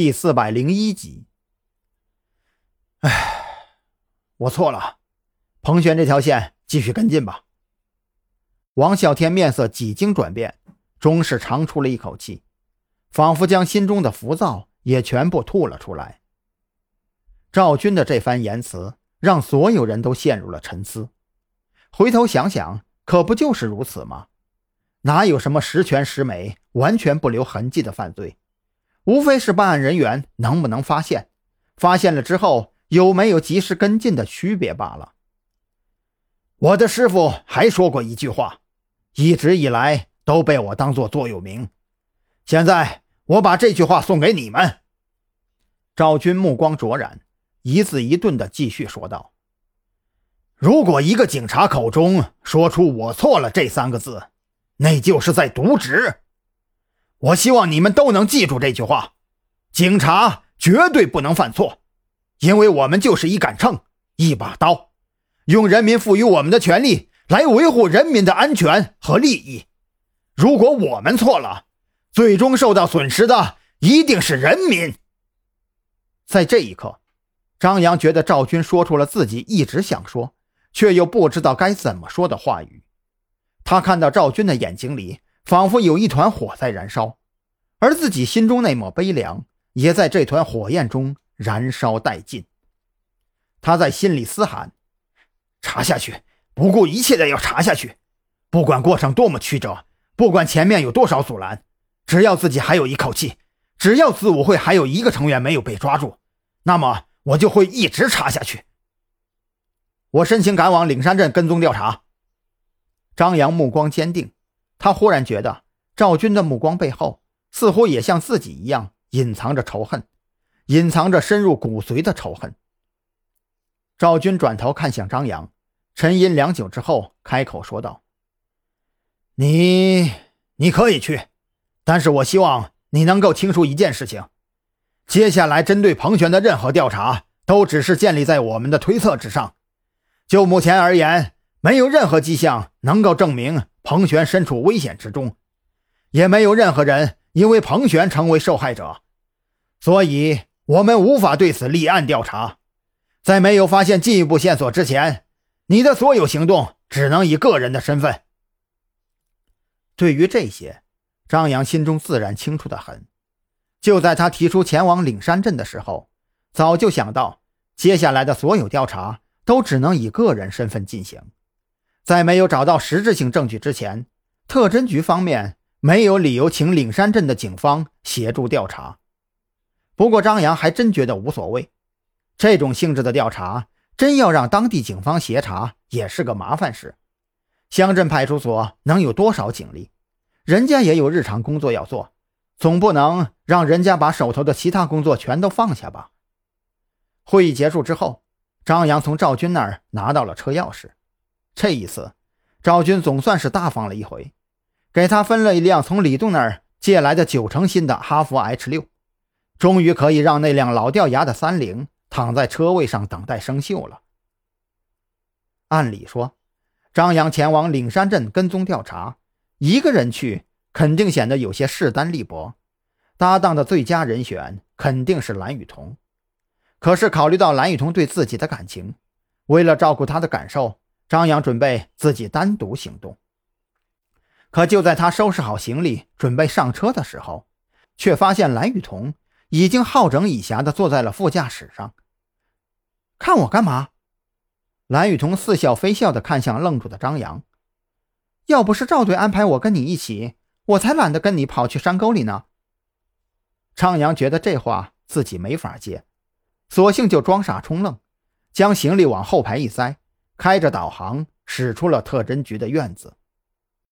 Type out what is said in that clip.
第四百零一集。唉，我错了，彭璇这条线继续跟进吧。王啸天面色几经转变，终是长出了一口气，仿佛将心中的浮躁也全部吐了出来。赵军的这番言辞让所有人都陷入了沉思。回头想想，可不就是如此吗？哪有什么十全十美、完全不留痕迹的犯罪？无非是办案人员能不能发现，发现了之后有没有及时跟进的区别罢了。我的师傅还说过一句话，一直以来都被我当做座右铭。现在我把这句话送给你们。赵军目光灼然。一字一顿地继续说道：“如果一个警察口中说出‘我错了’这三个字，那就是在渎职。我希望你们都能记住这句话：警察绝对不能犯错，因为我们就是一杆秤，一把刀，用人民赋予我们的权利来维护人民的安全和利益。如果我们错了，最终受到损失的一定是人民。”在这一刻。张扬觉得赵军说出了自己一直想说，却又不知道该怎么说的话语。他看到赵军的眼睛里仿佛有一团火在燃烧，而自己心中那抹悲凉也在这团火焰中燃烧殆尽。他在心里嘶喊：“查下去，不顾一切的要查下去，不管过程多么曲折，不管前面有多少阻拦，只要自己还有一口气，只要子午会还有一个成员没有被抓住，那么。”我就会一直查下去。我申请赶往岭山镇跟踪调查。张扬目光坚定，他忽然觉得赵军的目光背后似乎也像自己一样隐藏着仇恨，隐藏着深入骨髓的仇恨。赵军转头看向张扬，沉吟良久之后开口说道：“你你可以去，但是我希望你能够清楚一件事情。”接下来，针对彭璇的任何调查，都只是建立在我们的推测之上。就目前而言，没有任何迹象能够证明彭璇身处危险之中，也没有任何人因为彭璇成为受害者，所以我们无法对此立案调查。在没有发现进一步线索之前，你的所有行动只能以个人的身份。对于这些，张扬心中自然清楚的很。就在他提出前往岭山镇的时候，早就想到接下来的所有调查都只能以个人身份进行。在没有找到实质性证据之前，特侦局方面没有理由请岭山镇的警方协助调查。不过张扬还真觉得无所谓，这种性质的调查真要让当地警方协查也是个麻烦事。乡镇派出所能有多少警力？人家也有日常工作要做。总不能让人家把手头的其他工作全都放下吧？会议结束之后，张扬从赵军那儿拿到了车钥匙。这一次，赵军总算是大方了一回，给他分了一辆从李栋那儿借来的九成新的哈弗 H 六，终于可以让那辆老掉牙的三菱躺在车位上等待生锈了。按理说，张扬前往岭山镇跟踪调查，一个人去。肯定显得有些势单力薄，搭档的最佳人选肯定是蓝雨桐。可是考虑到蓝雨桐对自己的感情，为了照顾他的感受，张扬准备自己单独行动。可就在他收拾好行李准备上车的时候，却发现蓝雨桐已经好整以暇地坐在了副驾驶上。看我干嘛？蓝雨桐似笑非笑地看向愣住的张扬。要不是赵队安排我跟你一起。我才懒得跟你跑去山沟里呢。张扬觉得这话自己没法接，索性就装傻充愣，将行李往后排一塞，开着导航驶出了特侦局的院子。